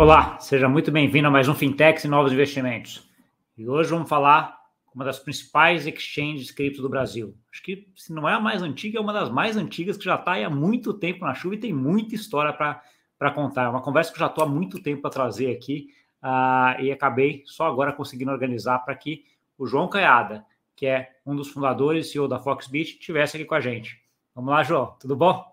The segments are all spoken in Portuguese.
Olá, seja muito bem-vindo a mais um Fintechs e Novos Investimentos. E hoje vamos falar uma das principais exchanges cripto do Brasil. Acho que se não é a mais antiga, é uma das mais antigas que já está há muito tempo na chuva e tem muita história para contar. É uma conversa que eu já estou há muito tempo para trazer aqui uh, e acabei só agora conseguindo organizar para que o João Caiada, que é um dos fundadores e CEO da Foxbit, estivesse aqui com a gente. Vamos lá, João, tudo bom?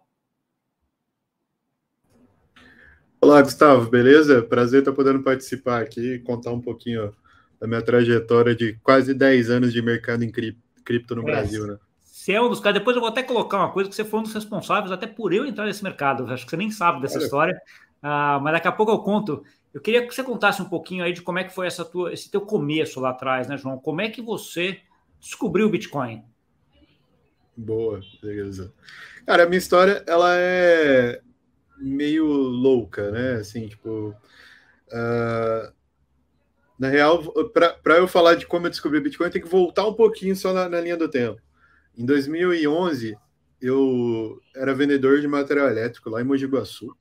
Olá, Gustavo, beleza? Prazer estar podendo participar aqui e contar um pouquinho da minha trajetória de quase 10 anos de mercado em cripto no é, Brasil, né? Você é um dos caras. Depois eu vou até colocar uma coisa que você foi um dos responsáveis, até por eu entrar nesse mercado. Acho que você nem sabe dessa Olha. história, uh, mas daqui a pouco eu conto. Eu queria que você contasse um pouquinho aí de como é que foi essa tua, esse teu começo lá atrás, né, João? Como é que você descobriu o Bitcoin? Boa, beleza. Cara, a minha história, ela é meio louca, né? Assim, tipo. Uh, na real, para eu falar de como eu descobri Bitcoin, tem que voltar um pouquinho só na, na, linha do tempo. Em 2011, eu era vendedor de material elétrico lá em Mogi Guaçu,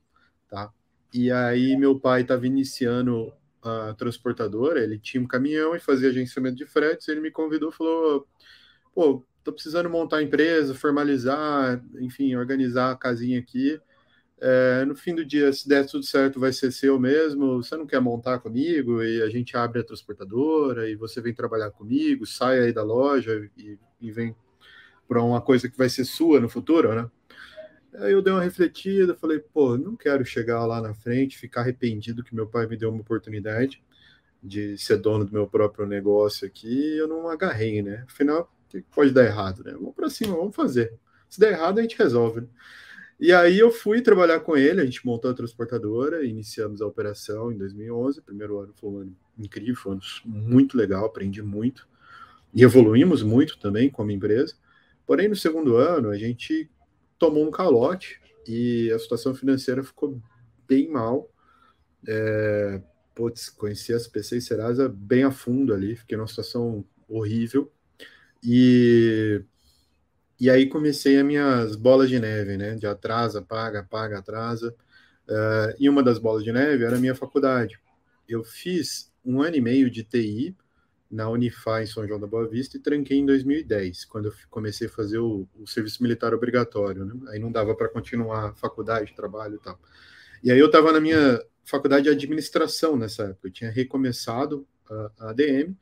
tá? E aí meu pai estava iniciando a transportadora, ele tinha um caminhão e fazia agenciamento de fretes, ele me convidou, falou, pô, tô precisando montar a empresa, formalizar, enfim, organizar a casinha aqui, é, no fim do dia, se der tudo certo, vai ser seu mesmo. Você não quer montar comigo e a gente abre a transportadora e você vem trabalhar comigo, sai aí da loja e, e vem para uma coisa que vai ser sua no futuro, né? Aí eu dei uma refletida, falei, pô, não quero chegar lá na frente, ficar arrependido que meu pai me deu uma oportunidade de ser dono do meu próprio negócio aqui eu não agarrei, né? Afinal, o que pode dar errado, né? Vamos para cima, vamos fazer. Se der errado, a gente resolve. Né? E aí eu fui trabalhar com ele, a gente montou a transportadora, iniciamos a operação em 2011. O primeiro ano foi um ano incrível, foi um ano muito legal, aprendi muito. E evoluímos muito também como empresa. Porém, no segundo ano, a gente tomou um calote e a situação financeira ficou bem mal. É, putz, conheci as PC e Serasa bem a fundo ali, fiquei numa situação horrível. E e aí comecei as minhas bolas de neve, né? De atrasa, paga, paga, atrasa. Uh, e uma das bolas de neve era a minha faculdade. Eu fiz um ano e meio de TI na Unify em São João da Boa Vista e tranquei em 2010, quando eu comecei a fazer o, o serviço militar obrigatório. Né? Aí não dava para continuar faculdade, trabalho e tal. E aí eu estava na minha faculdade de administração nessa época. Eu tinha recomeçado a, a ADM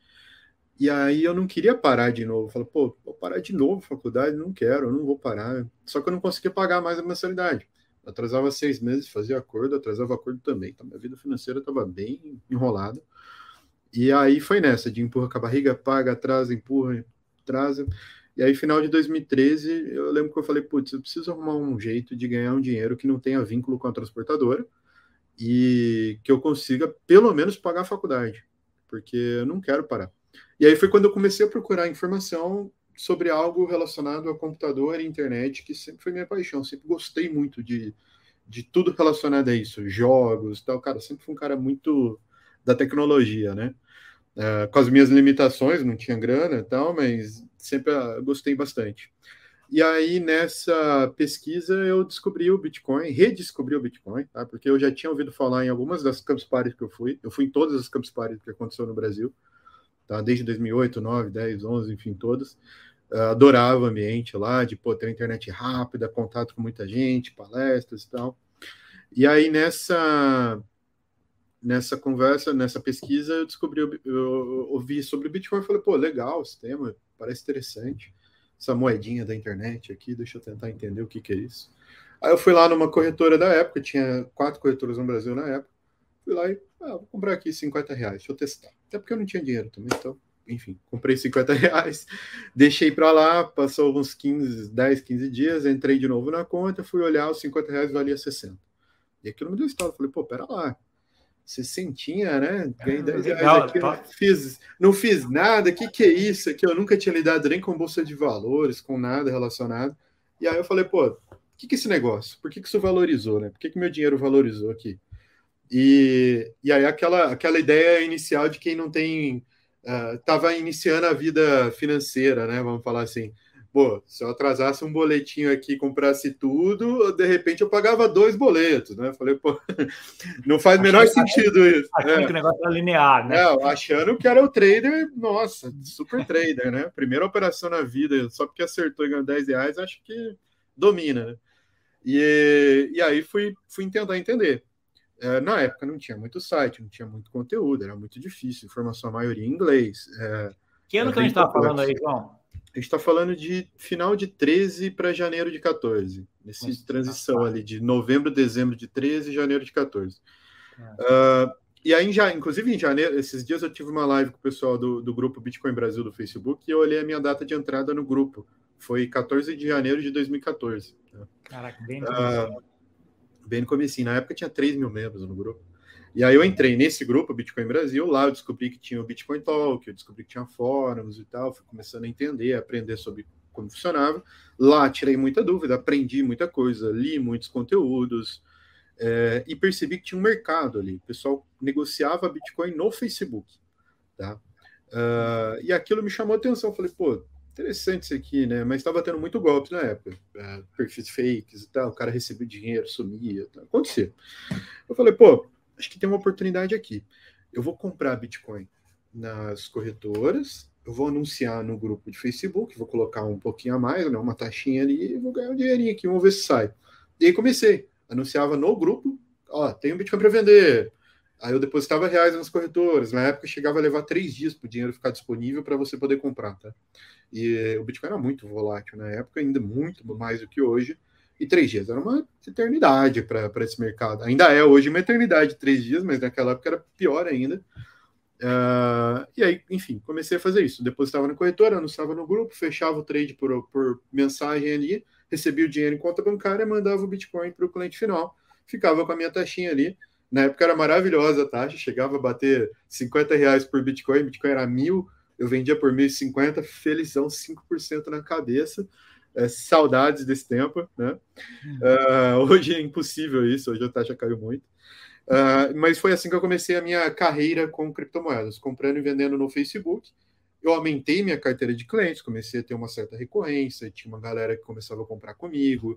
e aí eu não queria parar de novo. Falei, pô, vou parar de novo faculdade, não quero, não vou parar. Só que eu não conseguia pagar mais a mensalidade. Atrasava seis meses, fazia acordo, atrasava acordo também. Então, minha vida financeira estava bem enrolada. E aí foi nessa, de empurra com a barriga, paga, atrasa, empurra, atrasa. E aí, final de 2013, eu lembro que eu falei, putz, eu preciso arrumar um jeito de ganhar um dinheiro que não tenha vínculo com a transportadora e que eu consiga, pelo menos, pagar a faculdade, porque eu não quero parar. E aí foi quando eu comecei a procurar informação sobre algo relacionado a computador e internet, que sempre foi minha paixão. Sempre gostei muito de, de tudo relacionado a isso, jogos tal. Cara, sempre fui um cara muito da tecnologia, né? Uh, com as minhas limitações, não tinha grana e tal, mas sempre uh, gostei bastante. E aí, nessa pesquisa, eu descobri o Bitcoin, redescobri o Bitcoin, tá? Porque eu já tinha ouvido falar em algumas das Campus Parties que eu fui. Eu fui em todas as Campus Parties que aconteceu no Brasil tá? Desde 2008, 9, 10, 11, enfim, todas. Uh, adorava o ambiente lá, de pô, ter internet rápida, contato com muita gente, palestras e tal. E aí nessa nessa conversa, nessa pesquisa, eu descobri, eu, eu ouvi sobre o Bitcoin e falei, pô, legal esse tema, parece interessante. Essa moedinha da internet aqui, deixa eu tentar entender o que, que é isso. Aí eu fui lá numa corretora da época, tinha quatro corretoras no Brasil na época. Fui lá e, ah, vou comprar aqui 50 reais, deixa eu testar. Até porque eu não tinha dinheiro também, então, enfim, comprei 50 reais, deixei para lá, passou uns 15, 10, 15 dias, entrei de novo na conta, fui olhar, os 50 reais valia 60. E aquilo me deu estado, falei, pô, pera lá, 60, né? Ganhei 10 reais legal, aqui, não fiz, não fiz nada, o que, que é isso aqui? Eu nunca tinha lidado nem com bolsa de valores, com nada relacionado. E aí eu falei, pô, o que, que é esse negócio? Por que, que isso valorizou, né? Por que, que meu dinheiro valorizou aqui? E, e aí aquela, aquela ideia inicial de quem não tem estava uh, iniciando a vida financeira, né? Vamos falar assim, pô, se eu atrasasse um boletinho aqui, comprasse tudo, de repente eu pagava dois boletos, né? Falei, pô, não faz o menor sentido isso. Achando é. que o negócio era linear, né? É, achando que era o trader, nossa, super trader, né? Primeira operação na vida, só porque acertou e ganhou 10 reais, acho que domina, né? E, e aí fui, fui tentar entender. É, na época não tinha muito site, não tinha muito conteúdo, era muito difícil, informação a maioria em inglês. É, que ano que a gente estava falando aí, João? A gente está falando de final de 13 para janeiro de 14. Nessa transição tá ali de novembro, dezembro de 13 e janeiro de 14. É. Uh, e aí, já, inclusive em janeiro, esses dias eu tive uma live com o pessoal do, do grupo Bitcoin Brasil do Facebook e eu olhei a minha data de entrada no grupo. Foi 14 de janeiro de 2014. Né? Caraca, bem uh, Bem no começo. Na época tinha 3 mil membros no grupo. E aí eu entrei nesse grupo, Bitcoin Brasil, lá eu descobri que tinha o Bitcoin Talk, eu descobri que tinha fóruns e tal, fui começando a entender, a aprender sobre como funcionava. Lá tirei muita dúvida, aprendi muita coisa, li muitos conteúdos é, e percebi que tinha um mercado ali. O pessoal negociava Bitcoin no Facebook, tá? Uh, e aquilo me chamou atenção. Falei, pô, interessante isso aqui, né? Mas estava tendo muito golpe na época, é, perfis fakes e tal. O cara recebeu dinheiro, sumia, tal. acontecia. Eu falei, pô, acho que tem uma oportunidade aqui. Eu vou comprar Bitcoin nas corretoras, eu vou anunciar no grupo de Facebook, vou colocar um pouquinho a mais, né, uma taxinha ali, e vou ganhar um dinheirinho aqui, vamos ver se sai. E aí comecei, anunciava no grupo, ó, tem um Bitcoin para vender. Aí eu depositava reais nas corretoras. Na época chegava a levar três dias para o dinheiro ficar disponível para você poder comprar, tá? E o Bitcoin era muito volátil na época, ainda muito mais do que hoje. E três dias era uma eternidade para esse mercado. Ainda é hoje uma eternidade, três dias, mas naquela época era pior ainda. Uh, e aí, enfim, comecei a fazer isso. Depositava na corretora, anunciava no grupo, fechava o trade por, por mensagem ali, recebia o dinheiro em conta bancária, mandava o Bitcoin para o cliente final, ficava com a minha taxinha ali. Na época era maravilhosa a taxa, chegava a bater 50 reais por Bitcoin, Bitcoin era mil, eu vendia por 1.050, felizão, 5% na cabeça é, saudades desse tempo, né? Uh, hoje é impossível isso, hoje a taxa caiu muito. Uh, mas foi assim que eu comecei a minha carreira com criptomoedas, comprando e vendendo no Facebook. Eu aumentei minha carteira de clientes, comecei a ter uma certa recorrência, tinha uma galera que começava a comprar comigo,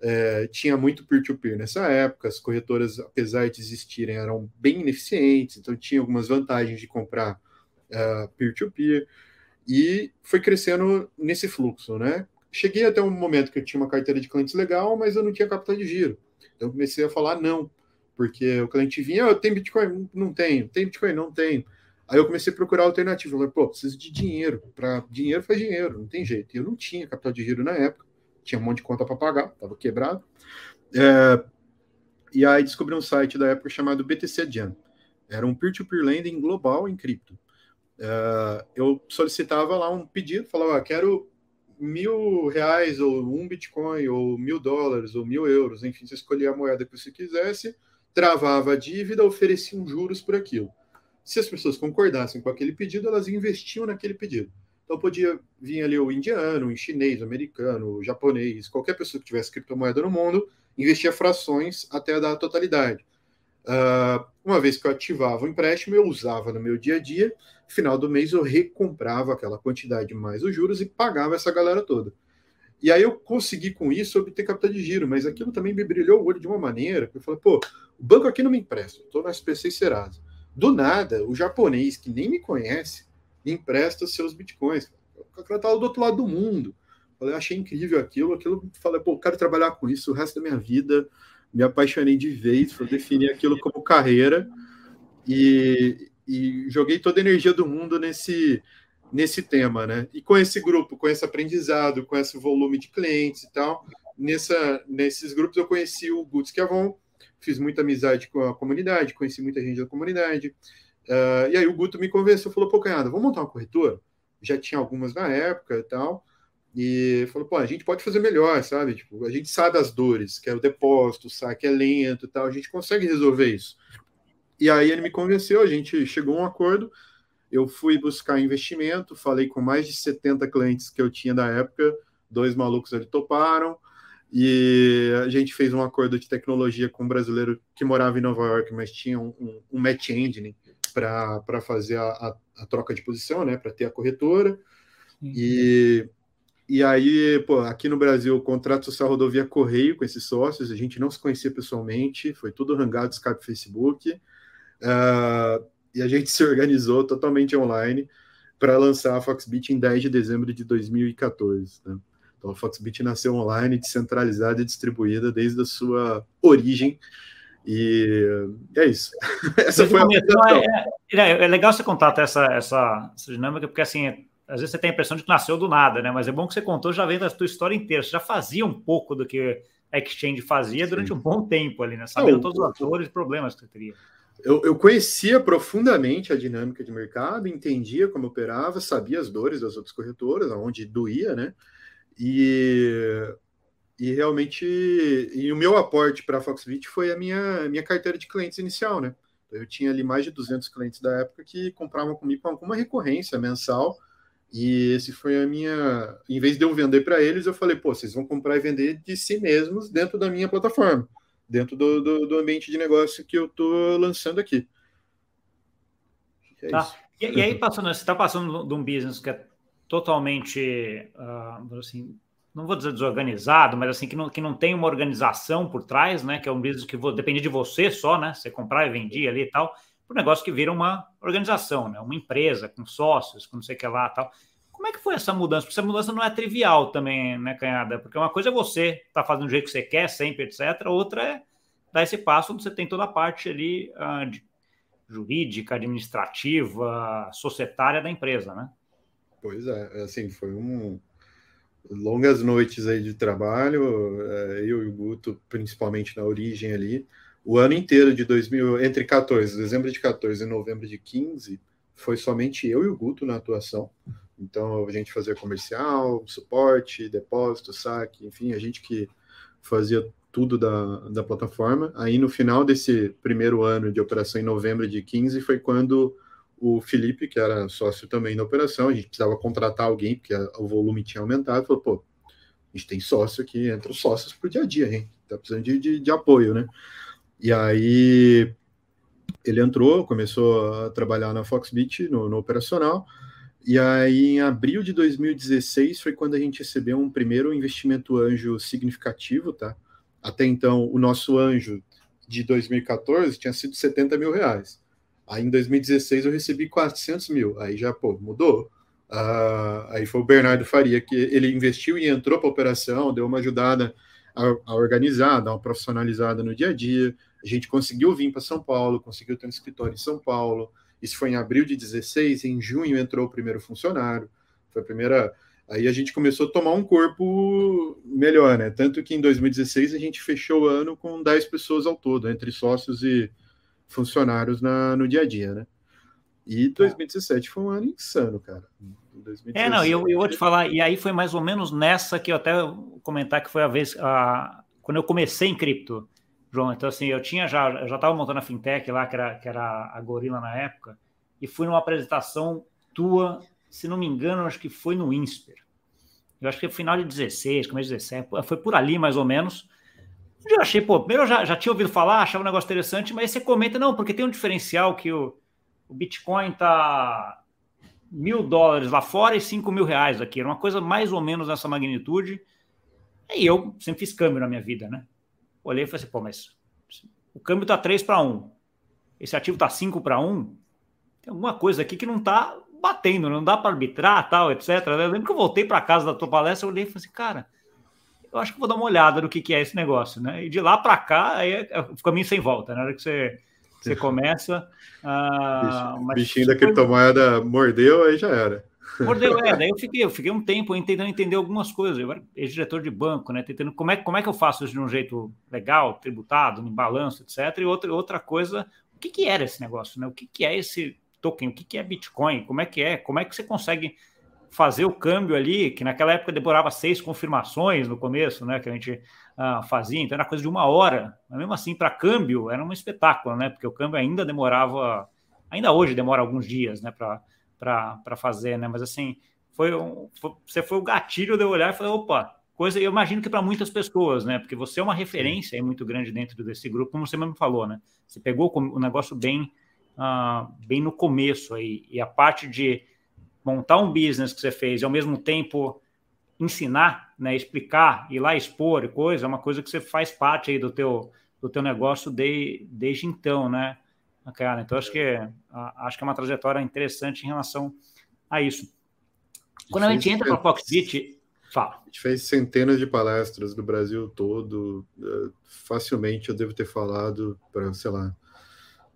é, tinha muito peer-to-peer -peer nessa época, as corretoras, apesar de existirem, eram bem ineficientes, então tinha algumas vantagens de comprar peer-to-peer, uh, -peer, e foi crescendo nesse fluxo, né? cheguei até um momento que eu tinha uma carteira de clientes legal, mas eu não tinha capital de giro. Então eu comecei a falar não, porque o cliente vinha, eu oh, tenho Bitcoin? Não tenho. Tem Bitcoin? Não tenho. Aí eu comecei a procurar alternativa. Eu falei, pô, preciso de dinheiro. Para dinheiro faz dinheiro, não tem jeito. Eu não tinha capital de giro na época, tinha um monte de conta para pagar, estava quebrado. É... E aí descobri um site da época chamado BTC Jam. Era um peer-to-peer -peer lending global em cripto. É... Eu solicitava lá um pedido, falava, ah, quero mil reais, ou um Bitcoin, ou mil dólares, ou mil euros, enfim, você escolhia a moeda que você quisesse, travava a dívida, oferecia um juros por aquilo. Se as pessoas concordassem com aquele pedido, elas investiam naquele pedido. Então podia vir ali o indiano, o chinês, o americano, o japonês, qualquer pessoa que tivesse criptomoeda no mundo, investia frações até dar a totalidade. Uh, uma vez que eu ativava o empréstimo, eu usava no meu dia a dia, final do mês eu recomprava aquela quantidade mais os juros e pagava essa galera toda. E aí eu consegui com isso obter capital de giro, mas aquilo também me brilhou o olho de uma maneira que eu falei, pô, o banco aqui não me empresta, estou na SPC Serasa. Do nada, o japonês, que nem me conhece, empresta seus bitcoins. O cara estava do outro lado do mundo. Eu achei incrível aquilo, aquilo, falei, pô, quero trabalhar com isso o resto da minha vida, me apaixonei de vez, fui definir aquilo como carreira e, e joguei toda a energia do mundo nesse, nesse tema, né? E com esse grupo, com esse aprendizado, com esse volume de clientes e tal, nessa, nesses grupos eu conheci o Guts Kiavon, fiz muita amizade com a comunidade, conheci muita gente da comunidade. Uh, e aí o Guto me convenceu, falou, pô, Canhada, vamos montar uma corretora? Já tinha algumas na época e tal. E falou, pô, a gente pode fazer melhor, sabe? Tipo, a gente sabe as dores, que é o depósito, o saque é lento e tal, a gente consegue resolver isso. E aí ele me convenceu, a gente chegou a um acordo, eu fui buscar investimento, falei com mais de 70 clientes que eu tinha da época, dois malucos ali toparam, e a gente fez um acordo de tecnologia com um brasileiro que morava em Nova York, mas tinha um, um, um match engine para fazer a, a, a, troca de posição, né, para ter a corretora. E e aí, pô, aqui no Brasil, o contrato social rodovia correio com esses sócios, a gente não se conhecia pessoalmente, foi tudo rangado, Skype, Facebook, uh, e a gente se organizou totalmente online para lançar a Foxbit em 10 de dezembro de 2014. Né? Então, a Foxbit nasceu online, descentralizada e distribuída desde a sua origem. E é isso. essa foi a é, é, é, legal você contar essa, essa, essa dinâmica, porque assim, às vezes você tem a impressão de que nasceu do nada, né? Mas é bom que você contou já vendo a tua história inteira. Você já fazia um pouco do que a Exchange fazia Sim. durante um bom tempo ali, né? Sabendo Não, todos os atores e problemas que você teria. Eu, eu, conhecia profundamente a dinâmica de mercado, entendia como operava, sabia as dores das outras corretoras, aonde doía, né? E, e realmente, e o meu aporte para a Foxbit foi a minha, minha carteira de clientes inicial, né? Eu tinha ali mais de 200 clientes da época que compravam comigo com alguma recorrência mensal, e esse foi a minha. Em vez de eu vender para eles, eu falei, pô, vocês vão comprar e vender de si mesmos dentro da minha plataforma, dentro do, do, do ambiente de negócio que eu estou lançando aqui. É tá. E, e, aí, passando, você está passando de um business que é totalmente, uh, assim, não vou dizer desorganizado, mas assim, que não, que não tem uma organização por trás, né? Que é um business que depende de você só, né? Você comprar e vender ali e tal, para um negócio que vira uma organização, né? Uma empresa com sócios, com não sei o que lá tal. Como é que foi essa mudança? Porque essa mudança não é trivial também, né, Canhada? Porque uma coisa é você tá fazendo do jeito que você quer, sempre, etc. Outra é dar esse passo onde você tem toda a parte ali uh, de, jurídica, administrativa, societária da empresa, né? Pois é, assim, foi um longas noites aí de trabalho, é, eu e o Guto, principalmente na origem ali, o ano inteiro de 2000, entre 14, dezembro de 14 e novembro de 15, foi somente eu e o Guto na atuação. Então a gente fazia comercial, suporte, depósito, saque, enfim, a gente que fazia tudo da, da plataforma. Aí no final desse primeiro ano de operação, em novembro de 15, foi quando o Felipe, que era sócio também da operação, a gente precisava contratar alguém, porque o volume tinha aumentado, falou, pô, a gente tem sócio aqui, entra os sócios pro dia a dia, hein? Tá precisando de, de, de apoio, né? E aí ele entrou, começou a trabalhar na Foxbit, no, no operacional, e aí em abril de 2016 foi quando a gente recebeu um primeiro investimento anjo significativo, tá? Até então, o nosso anjo de 2014 tinha sido 70 mil reais. Aí em 2016 eu recebi 400 mil, aí já, pô, mudou. Uh, aí foi o Bernardo Faria que ele investiu e entrou para a operação, deu uma ajudada a, a, organizar, dar uma profissionalizada no dia a dia. A gente conseguiu vir para São Paulo, conseguiu ter um escritório em São Paulo. Isso foi em abril de 16, em junho entrou o primeiro funcionário. Foi a primeira. Aí a gente começou a tomar um corpo melhor, né? Tanto que em 2016 a gente fechou o ano com 10 pessoas ao todo, entre sócios e, funcionários na, no dia a dia, né? E 2017 foi um ano insano, cara. 2017, é, não, eu, eu vou te falar, e aí foi mais ou menos nessa que eu até comentar que foi a vez, a, quando eu comecei em cripto, João. Então, assim, eu tinha já, eu já estava montando a fintech lá, que era, que era a Gorila na época, e fui numa apresentação tua, se não me engano, acho que foi no INSPER. Eu acho que foi final de 16, começo de 17, foi por ali mais ou menos. Eu achei, pô, eu já, já tinha ouvido falar, achava um negócio interessante, mas você comenta, não, porque tem um diferencial que o, o Bitcoin tá mil dólares lá fora e cinco mil reais aqui, era uma coisa mais ou menos nessa magnitude. E eu sempre fiz câmbio na minha vida, né? Olhei e falei assim, pô, mas o câmbio tá 3 para 1, esse ativo tá 5 para 1, tem alguma coisa aqui que não tá batendo, não dá para arbitrar, tal, etc. Eu lembro que eu voltei para casa da tua palestra, eu olhei e falei assim, cara, eu acho que vou dar uma olhada no que, que é esse negócio, né? E de lá para cá, aí é, é o caminho sem volta, na hora que você, você começa. Ah, o bichinho da criptomoeda mordeu, aí já era. Mordeu, é. Daí eu fiquei, eu fiquei um tempo tentando entender algumas coisas. Eu era diretor de banco, né? Tentando como é, como é que eu faço isso de um jeito legal, tributado, em balanço, etc. E outra, outra coisa, o que, que era esse negócio, né? O que, que é esse token? O que, que é Bitcoin? Como é que é? Como é que você consegue fazer o câmbio ali, que naquela época demorava seis confirmações no começo, né? Que a gente ah, fazia, então era coisa de uma hora. Mas mesmo assim, para câmbio, era um espetáculo, né? Porque o câmbio ainda demorava, ainda hoje demora alguns dias, né? Para fazer, né? Mas assim, foi, um, foi você foi o gatilho de eu olhar e falar, opa, coisa, eu imagino que para muitas pessoas, né? Porque você é uma referência aí muito grande dentro desse grupo, como você mesmo falou, né? Você pegou o negócio bem, uh, bem no começo aí, e a parte de montar um business que você fez e ao mesmo tempo ensinar, né, explicar, ir lá expor e coisa, é uma coisa que você faz parte aí do teu, do teu negócio de, desde então, né, cara? Então, acho que, acho que é uma trajetória interessante em relação a isso. Quando a gente entra para a Foxbit, fala. A gente fez centenas de palestras do Brasil todo, eh, facilmente eu devo ter falado para, sei lá,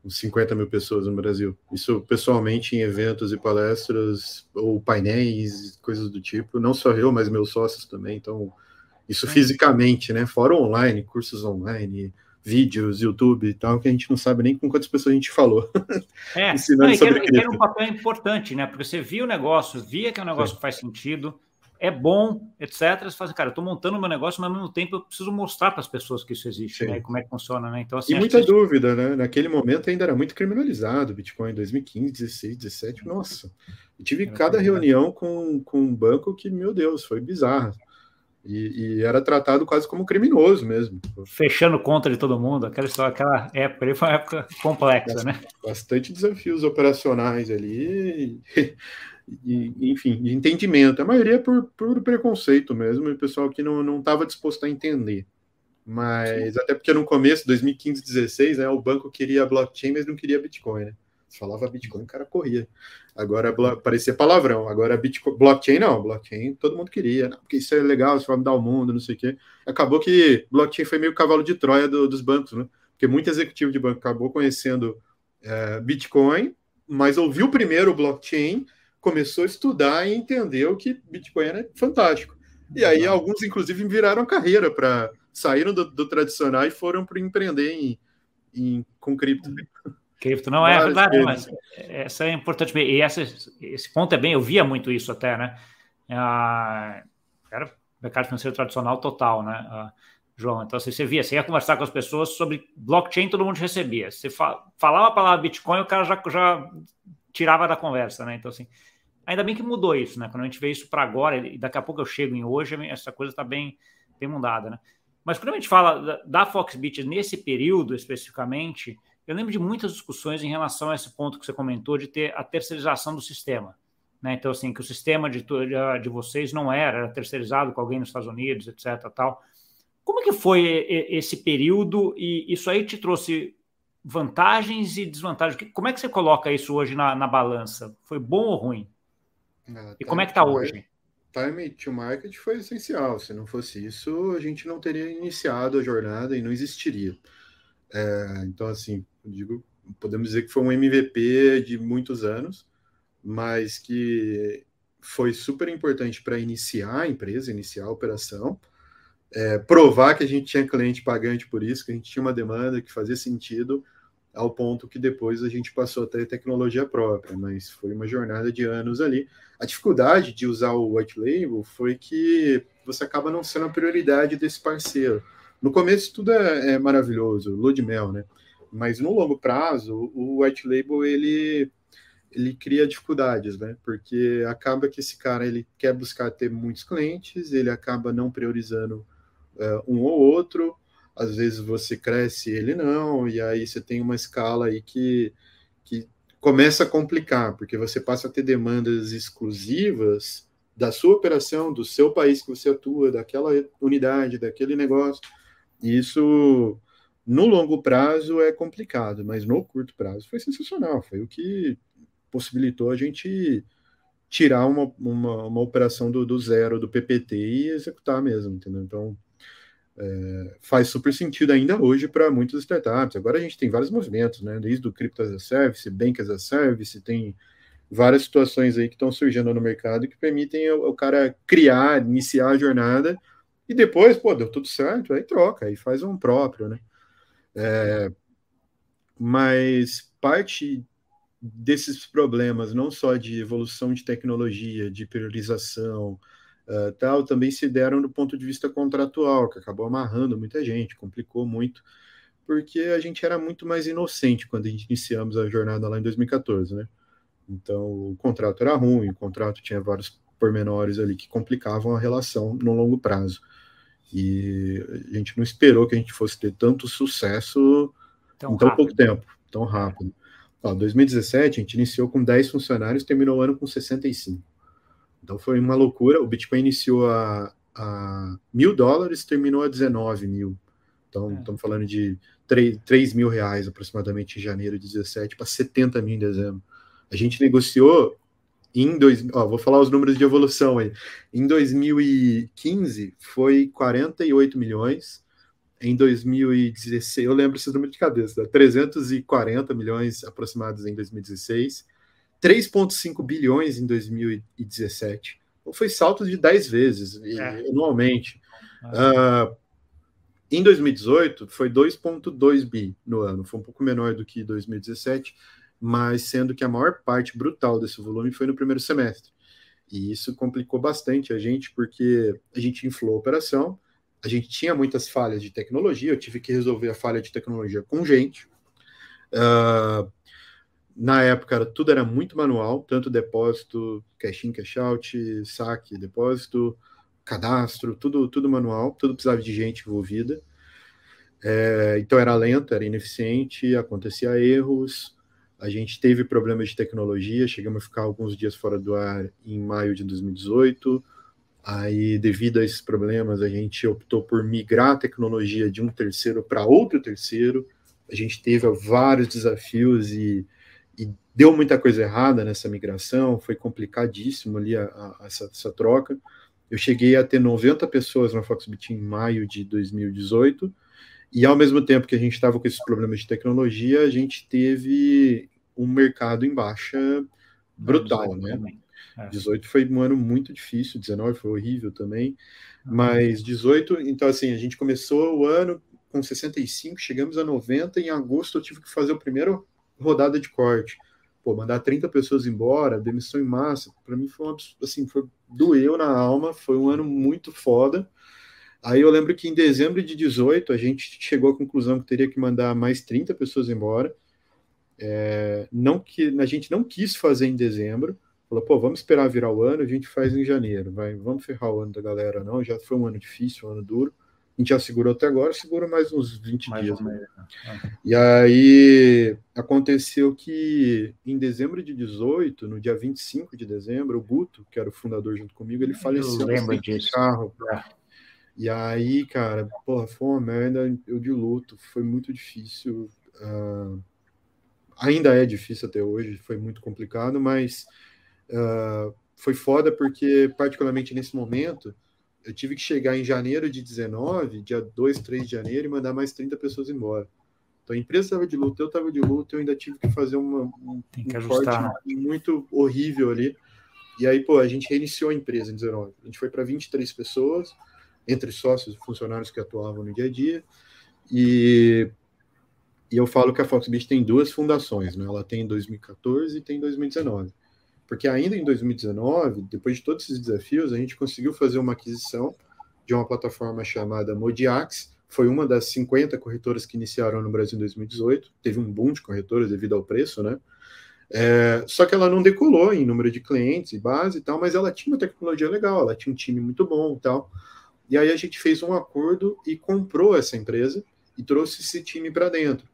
50 mil pessoas no Brasil. Isso pessoalmente em eventos e palestras ou painéis, coisas do tipo. Não só eu, mas meus sócios também. Então, isso fisicamente, né? Fora online, cursos online, vídeos, YouTube e tal, que a gente não sabe nem com quantas pessoas a gente falou. É, não, sobre que, era um papel importante, né? Porque você via o negócio, via que é um negócio Sim. que faz sentido, é bom, etc. Você fala assim, cara, eu estou montando meu negócio, mas ao mesmo tempo eu preciso mostrar para as pessoas que isso existe, né? E como é que funciona, né? Então, assim, e muita dúvida, né? Naquele momento ainda era muito criminalizado, Bitcoin em 2015, 16, 17, nossa. Eu tive cada reunião com, com um banco que, meu Deus, foi bizarro. E, e, era tratado quase como criminoso mesmo. Fechando conta de todo mundo, aquela história, aquela época ali foi uma época complexa, bastante, né? Bastante desafios operacionais ali. E, enfim, de entendimento. A maioria por, por preconceito mesmo, e o pessoal que não estava disposto a entender. Mas Sim. até porque no começo, 2015, 16, né, o banco queria blockchain, mas não queria Bitcoin, né? Se falava Bitcoin, o cara corria. Agora parecia palavrão. Agora Bitcoin, blockchain não, blockchain todo mundo queria, não, porque isso é legal, isso vai mudar o mundo, não sei o quê. Acabou que blockchain foi meio cavalo de Troia do, dos bancos, né? Porque muito executivo de banco acabou conhecendo é, Bitcoin, mas ouviu primeiro o blockchain começou a estudar e entendeu que Bitcoin era fantástico. E aí alguns, inclusive, viraram carreira para saíram do, do, tradicional e foram para empreender em, em, com cripto. Cripto, não é verdade, mas essa é importante. E essa, esse ponto é bem, eu via muito isso até, né? Ah, era mercado financeiro tradicional total, né? Ah, João, então assim, você via, você ia conversar com as pessoas sobre blockchain, todo mundo recebia. Você fa falava a palavra Bitcoin, o cara já, já tirava da conversa, né? Então, assim, Ainda bem que mudou isso, né? Quando a gente vê isso para agora, e daqui a pouco eu chego em hoje, essa coisa está bem, bem mudada, né? Mas quando a gente fala da, Foxbit nesse período especificamente, eu lembro de muitas discussões em relação a esse ponto que você comentou de ter a terceirização do sistema. Né? Então, assim, que o sistema de, de vocês não era, era terceirizado com alguém nos Estados Unidos, etc. Tal. Como é que foi esse período e isso aí te trouxe vantagens e desvantagens? Como é que você coloca isso hoje na, na balança? Foi bom ou ruim? Ah, e como é que está hoje? Time to market foi essencial. Se não fosse isso, a gente não teria iniciado a jornada e não existiria. É, então, assim, digo, podemos dizer que foi um MVP de muitos anos, mas que foi super importante para iniciar a empresa, iniciar a operação, é, provar que a gente tinha cliente pagante por isso, que a gente tinha uma demanda que fazia sentido ao ponto que depois a gente passou a ter tecnologia própria, mas foi uma jornada de anos ali. A dificuldade de usar o white label foi que você acaba não sendo a prioridade desse parceiro. No começo tudo é, é maravilhoso, lua de mel, né? Mas no longo prazo, o white label ele ele cria dificuldades, né? Porque acaba que esse cara ele quer buscar ter muitos clientes, ele acaba não priorizando uh, um ou outro, às vezes você cresce ele não, e aí você tem uma escala aí que, que começa a complicar, porque você passa a ter demandas exclusivas da sua operação, do seu país que você atua, daquela unidade, daquele negócio. E isso, no longo prazo, é complicado, mas no curto prazo foi sensacional. Foi o que possibilitou a gente tirar uma, uma, uma operação do, do zero, do PPT e executar mesmo, entendeu? Então, é, faz super sentido ainda hoje para muitas startups. Agora a gente tem vários movimentos, né? Desde o Crypto as a Service, Bank as a Service, tem várias situações aí que estão surgindo no mercado que permitem o, cara criar, iniciar a jornada e depois, pô, deu tudo certo, aí troca, aí faz um próprio, né? É, mas parte desses problemas, não só de evolução de tecnologia, de priorização, uh, tal, também se deram do ponto de vista contratual, que acabou amarrando muita gente, complicou muito, porque a gente era muito mais inocente quando a gente iniciamos a jornada lá em 2014, né? Então, o contrato era ruim, o contrato tinha vários pormenores ali que complicavam a relação no longo prazo. E a gente não esperou que a gente fosse ter tanto sucesso tão em tão rápido. pouco tempo, tão rápido. Em 2017, a gente iniciou com 10 funcionários, terminou o ano com 65. Então foi uma loucura. O Bitcoin iniciou a, a mil dólares, terminou a 19 mil. Então é. estamos falando de 3, 3 mil reais aproximadamente em janeiro de 17 para 70 mil em dezembro. A gente negociou em dois, ó, vou falar os números de evolução aí. Em 2015 foi 48 milhões. Em 2016, eu lembro esses números de cabeça, 340 milhões aproximados em 2016, 3,5 bilhões em 2017. Então foi salto de 10 vezes é. anualmente. Uh, em 2018 foi 2,2 bi no ano, foi um pouco menor do que 2017 mas sendo que a maior parte brutal desse volume foi no primeiro semestre. E isso complicou bastante a gente, porque a gente inflou a operação, a gente tinha muitas falhas de tecnologia, eu tive que resolver a falha de tecnologia com gente. Uh, na época, era, tudo era muito manual, tanto depósito, cash in, cash out, saque, depósito, cadastro, tudo, tudo manual, tudo precisava de gente envolvida. É, então era lento, era ineficiente, acontecia erros, a gente teve problemas de tecnologia, chegamos a ficar alguns dias fora do ar em maio de 2018. Aí, devido a esses problemas, a gente optou por migrar a tecnologia de um terceiro para outro terceiro. A gente teve vários desafios e, e, deu muita coisa errada nessa migração. Foi complicadíssimo ali a, a, essa, essa, troca. Eu cheguei a ter 90 pessoas na Foxbit em maio de 2018. E ao mesmo tempo que a gente estava com esses problemas de tecnologia, a gente teve um mercado em baixa brutal, né? É. 18 foi um ano muito difícil, 19 foi horrível também, mas 18, então assim, a gente começou o ano com 65, chegamos a 90, em agosto eu tive que fazer a primeira rodada de corte. Pô, mandar 30 pessoas embora, demissão em massa, para mim foi um, assim, foi doeu na alma, foi um ano muito foda. Aí eu lembro que em dezembro de 18 a gente chegou à conclusão que teria que mandar mais 30 pessoas embora. É, não que a gente não quis fazer em dezembro, falou, pô, vamos esperar virar o ano, a gente faz em janeiro, vai, vamos ferrar o ano da galera, não, já foi um ano difícil, um ano duro, a gente já segurou até agora, segura mais uns 20 mais dias. Né? Né? E aí aconteceu que em dezembro de 18, no dia 25 de dezembro, o Guto, que era o fundador junto comigo, ele faleceu no disso. carro. É. E aí, cara, porra, foi uma merda, eu de luto, foi muito difícil. Uh, ainda é difícil até hoje, foi muito complicado, mas uh, foi foda porque, particularmente nesse momento, eu tive que chegar em janeiro de 19, dia 2, 3 de janeiro, e mandar mais 30 pessoas embora. Então a empresa estava de luta, eu estava de luta, eu ainda tive que fazer uma, um, Tem que um ajustar, né? muito horrível ali. E aí, pô, a gente reiniciou a empresa em 19. A gente foi para 23 pessoas, entre sócios e funcionários que atuavam no dia a dia. E e eu falo que a Foxbit tem duas fundações, né? Ela tem em 2014 e tem em 2019. Porque ainda em 2019, depois de todos esses desafios, a gente conseguiu fazer uma aquisição de uma plataforma chamada Modiax. Foi uma das 50 corretoras que iniciaram no Brasil em 2018. Teve um boom de corretoras devido ao preço, né? É, só que ela não decolou em número de clientes e base e tal, mas ela tinha uma tecnologia legal, ela tinha um time muito bom e tal. E aí a gente fez um acordo e comprou essa empresa e trouxe esse time para dentro.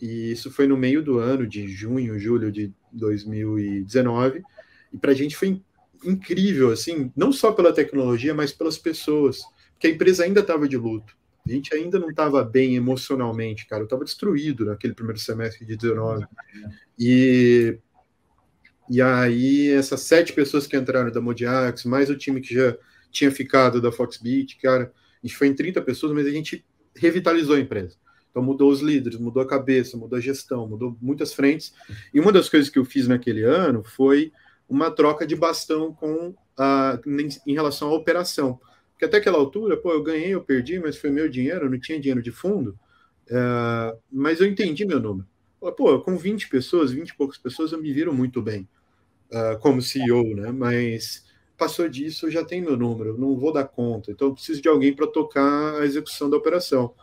E isso foi no meio do ano, de junho, julho de 2019. E para a gente foi incrível, assim, não só pela tecnologia, mas pelas pessoas. Porque a empresa ainda estava de luto. A gente ainda não estava bem emocionalmente, cara. Eu estava destruído naquele primeiro semestre de 19. E, e aí, essas sete pessoas que entraram da Modiax, mais o time que já tinha ficado da Foxbit, cara, a gente foi em 30 pessoas, mas a gente revitalizou a empresa. Então mudou os líderes, mudou a cabeça, mudou a gestão, mudou muitas frentes. E uma das coisas que eu fiz naquele ano foi uma troca de bastão com a, em relação à operação. Porque até aquela altura, pô, eu ganhei, eu perdi, mas foi meu dinheiro, eu não tinha dinheiro de fundo. Uh, mas eu entendi meu número. Pô, com 20 pessoas, 20 e poucas pessoas, eu me viro muito bem uh, como CEO, né? Mas passou disso, eu já tenho meu número, eu não vou dar conta. Então, eu preciso de alguém para tocar a execução da operação.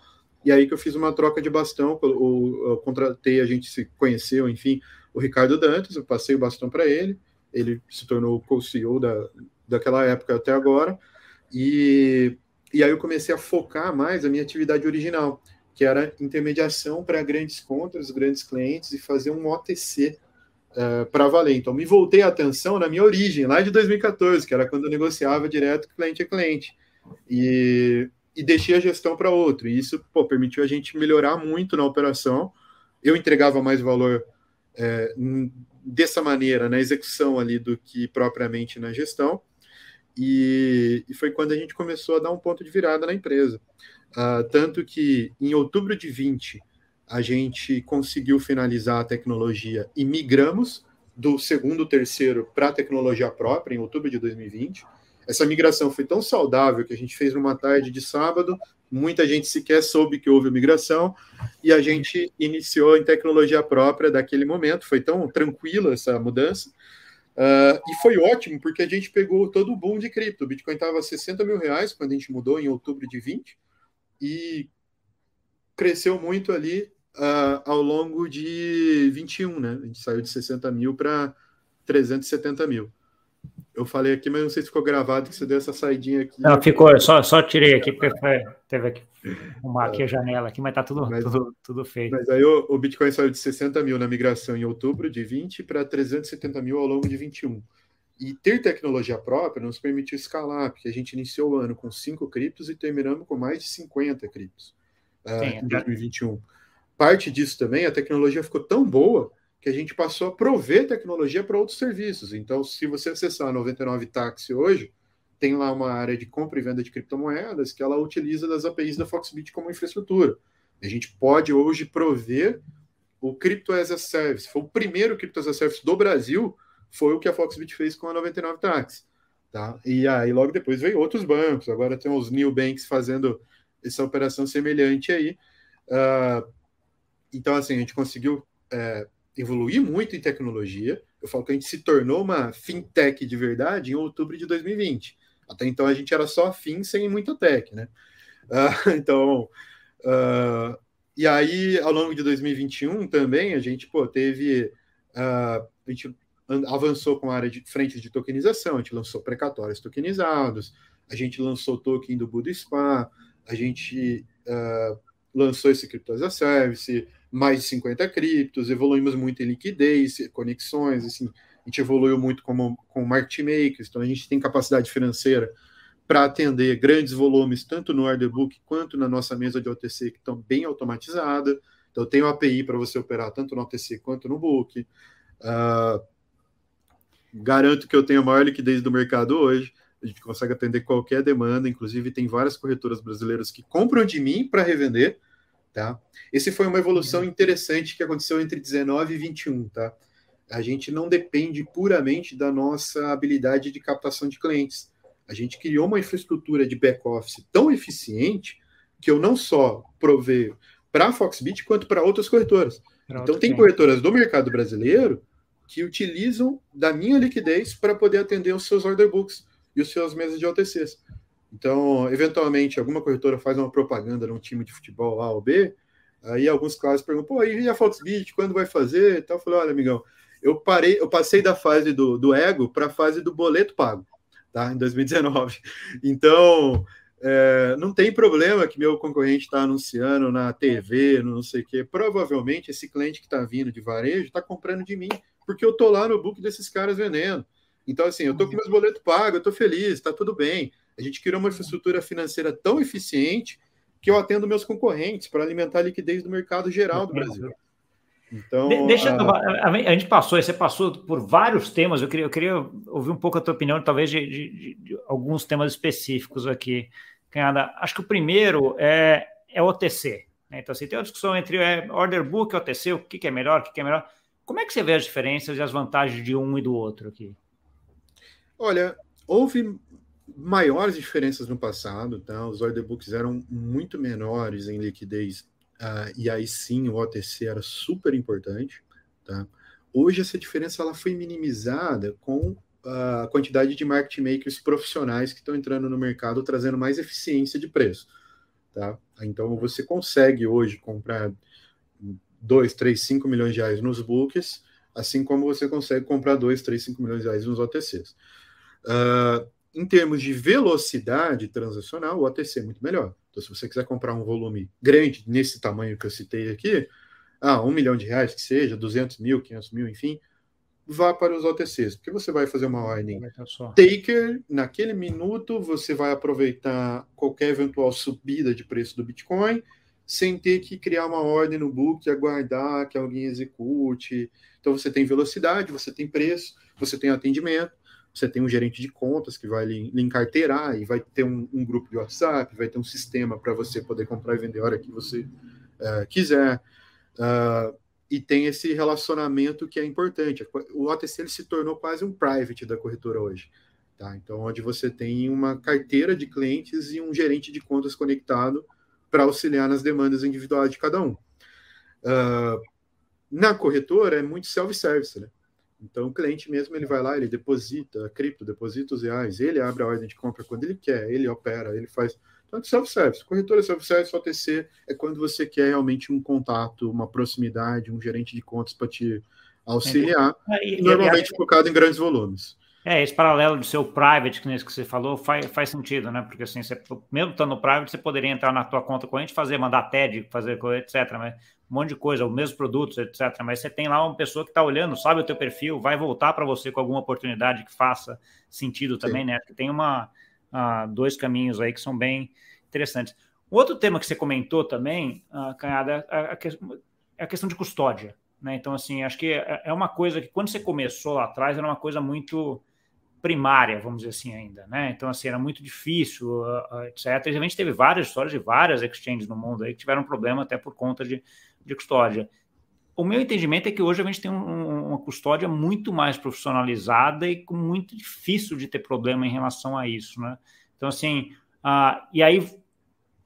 E aí que eu fiz uma troca de bastão, eu, eu contratei, a gente se conheceu, enfim, o Ricardo Dantas, eu passei o bastão para ele, ele se tornou co-CEO da, daquela época até agora, e, e aí eu comecei a focar mais a minha atividade original, que era intermediação para grandes contas, grandes clientes, e fazer um OTC, uh, uh, para valer. Então, me voltei a atenção na minha origem, lá de 2014, que era quando eu negociava direto cliente a cliente. E, e deixei a gestão para outro. E isso pô, permitiu a gente melhorar muito na operação. Eu entregava mais valor é, dessa maneira na execução ali do que propriamente na gestão. E, e, foi quando a gente começou a dar um ponto de virada na empresa. Uh, tanto que em outubro de 20 a gente conseguiu finalizar a tecnologia e migramos do segundo terceiro para a tecnologia própria em outubro de 2020. Essa migração foi tão saudável que a gente fez numa tarde de sábado, muita gente sequer soube que houve migração, e a gente iniciou em tecnologia própria daquele momento. Foi tão tranquila essa mudança. Uh, e foi ótimo, porque a gente pegou todo o boom de cripto. O Bitcoin estava a 60 mil reais quando a gente mudou em outubro de 20, e cresceu muito ali uh, ao longo de 21, né? A gente saiu de 60 mil para 370 mil. Eu falei aqui, mas não sei se ficou gravado que você deu essa saidinha aqui. Não, ficou, só, só tirei aqui, porque foi, teve que arrumar aqui a janela aqui, mas tá tudo, mas, tudo, tudo feito. Mas aí o, o, Bitcoin saiu de 60 mil na migração em outubro de 20 para 370 mil ao longo de 21. E ter tecnologia própria nos permitiu escalar, porque a gente iniciou o ano com 5 criptos e terminamos com mais de 50 criptos uh, em 2021. Parte disso também, a tecnologia ficou tão boa que a gente passou a prover tecnologia para outros serviços. Então, se você acessar a 99 Taxi hoje, tem lá uma área de compra e venda de criptomoedas que ela utiliza das APIs da Foxbit como infraestrutura. A gente pode hoje prover o Crypto as a Service. Foi o primeiro Crypto as a Service do Brasil, foi o que a Foxbit fez com a 99 Taxi. Tá? E aí logo depois veio outros bancos, agora tem os new banks fazendo essa operação semelhante aí. Uh, então, assim, a gente conseguiu é, evoluir muito em tecnologia. Eu falo que a gente se tornou uma fintech de verdade em outubro de 2020. Até então a gente era só fin sem muita tech, né? Uh, então, uh, e aí ao longo de 2021 também a gente pô, teve, uh, a gente avançou com a área de frente de tokenização, a gente lançou precatórios tokenizados, a gente lançou o token do Budo Spa, a gente lançou esse Crypto as a Service, mais de 50 criptos, evoluímos muito em liquidez, conexões, assim, a gente evoluiu muito como, com market makers, então a gente tem capacidade financeira para atender grandes volumes, tanto no order book quanto na nossa mesa de OTC, que estão bem automatizadas. Então, eu tenho API para você operar tanto no OTC quanto no book. Uh, garanto que eu tenho a maior liquidez do mercado hoje. A gente consegue atender qualquer demanda, inclusive tem várias corretoras brasileiras que compram de mim para revender. Tá? Esse foi uma evolução interessante que aconteceu entre 19 e 21. Tá? A gente não depende puramente da nossa habilidade de captação de clientes. A gente criou uma infraestrutura de back-office tão eficiente que eu não só proveio para a Foxbit quanto para outras corretoras. Pra então, tem corretoras do mercado brasileiro que utilizam da minha liquidez para poder atender os seus order books e os seus mesas de OTCs. Então, eventualmente, alguma corretora faz uma propaganda num time de futebol A ou B, aí alguns casos perguntam, pô, e a Foxbit, quando vai fazer? Então, eu falei, olha, amigão, eu parei, eu passei da fase do, do ego para a fase do boleto pago, tá? Em 2019. Então, é, não tem problema que meu concorrente está anunciando na TV, no não sei o quê. Provavelmente esse cliente que está vindo de varejo está comprando de mim, porque eu tô lá no book desses caras vendendo. Então, assim, eu tô com meus boletos pagos, eu tô feliz, está tudo bem. A gente criou uma infraestrutura financeira tão eficiente que eu atendo meus concorrentes para alimentar a liquidez do mercado geral do Brasil. Então, deixa a... a gente passou, você passou por vários temas. Eu queria, eu queria ouvir um pouco a tua opinião, talvez de, de, de alguns temas específicos aqui. Canhada. Acho que o primeiro é, é OTC. Né? Então, assim, tem uma discussão entre é, order book e OTC, o que, que é melhor, o que, que é melhor. Como é que você vê as diferenças e as vantagens de um e do outro aqui? Olha, houve maiores diferenças no passado, tá? Os order books eram muito menores em liquidez, uh, e aí sim o OTC era super importante, tá? Hoje essa diferença ela foi minimizada com a quantidade de market makers profissionais que estão entrando no mercado trazendo mais eficiência de preço, tá? Então você consegue hoje comprar 2, 3, 5 milhões de reais nos books, assim como você consegue comprar 2, 3, 5 milhões de reais nos OTCs. Uh, ah, em termos de velocidade transacional, o OTC é muito melhor. Então, se você quiser comprar um volume grande, nesse tamanho que eu citei aqui, ah, um milhão de reais que seja, 200 mil, 500 mil, enfim, vá para os OTCs, porque você vai fazer uma ordem taker, naquele minuto você vai aproveitar qualquer eventual subida de preço do Bitcoin, sem ter que criar uma ordem no book e aguardar que alguém execute. Então você tem velocidade, você tem preço, você tem atendimento, você tem um gerente de contas que vai lhe, lhe encarteirar e vai ter um, um, grupo de WhatsApp, vai ter um sistema para você poder comprar e vender a hora que você uh, quiser. Uh, e tem esse relacionamento que é importante. O OTC ele se tornou quase um private da corretora hoje. Tá? Então, onde você tem uma carteira de clientes e um gerente de contas conectado para auxiliar nas demandas individuais de cada um. Uh, na corretora é muito self-service, né? Então o cliente mesmo ele vai lá, ele deposita cripto, deposita os reais, ele abre a ordem de compra quando ele quer, ele opera, ele faz. Então, é self-service. Corretora self-service, OTC, é quando você quer realmente um contato, uma proximidade, um gerente de contas para te auxiliar, é, e, normalmente e, focado em grandes volumes. É, esse paralelo de ser o private, que nesse que você falou, faz, faz sentido, né? Porque assim, você, mesmo estando no private, você poderia entrar na tua conta corrente, fazer, mandar TED, fazer etc. Mas um monte de coisa, os mesmos produtos, etc. Mas você tem lá uma pessoa que está olhando, sabe o teu perfil, vai voltar para você com alguma oportunidade que faça sentido também, Sim. né? Tem uma, uh, dois caminhos aí que são bem interessantes. Outro tema que você comentou também, uh, Canhada, é a, é a questão de custódia. Né? Então, assim, acho que é, é uma coisa que quando você começou lá atrás era uma coisa muito primária, vamos dizer assim, ainda, né? Então, assim, era muito difícil, uh, etc. E a gente teve várias histórias de várias exchanges no mundo aí que tiveram problema até por conta de, de custódia. O meu entendimento é que hoje a gente tem um, uma custódia muito mais profissionalizada e com muito difícil de ter problema em relação a isso, né? Então, assim, uh, e aí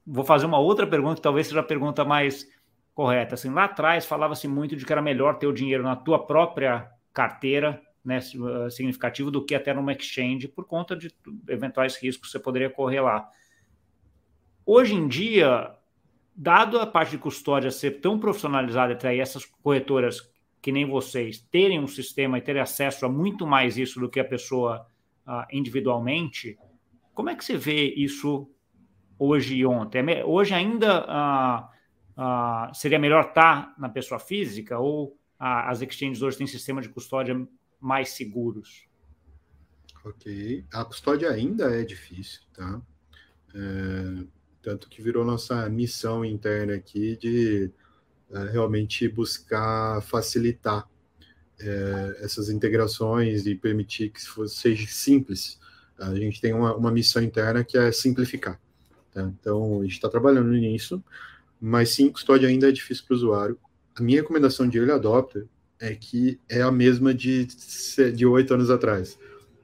vou fazer uma outra pergunta que talvez seja a pergunta mais correta. Assim, lá atrás falava-se muito de que era melhor ter o dinheiro na tua própria carteira né, ah, significativo do que até numa exchange, por conta de eventuais riscos que você poderia correr lá. Hoje em dia, dado a parte de custódia ser tão profissionalizada e essas corretoras que nem vocês terem um sistema e terem acesso a muito mais isso do que a pessoa uh, individualmente, como é que você vê isso hoje e ontem? É hoje ainda uh, seria melhor estar na pessoa física ou as exchanges hoje têm sistema de custódia mais seguros? Ok. A custódia ainda é difícil, tá? É, tanto que virou nossa missão interna aqui de é, realmente buscar facilitar é, essas integrações e permitir que seja simples. A gente tem uma, uma missão interna que é simplificar. Tá? Então, a gente está trabalhando nisso, mas sim, custódia ainda é difícil para o usuário. A minha recomendação de early adopter é que é a mesma de de oito anos atrás.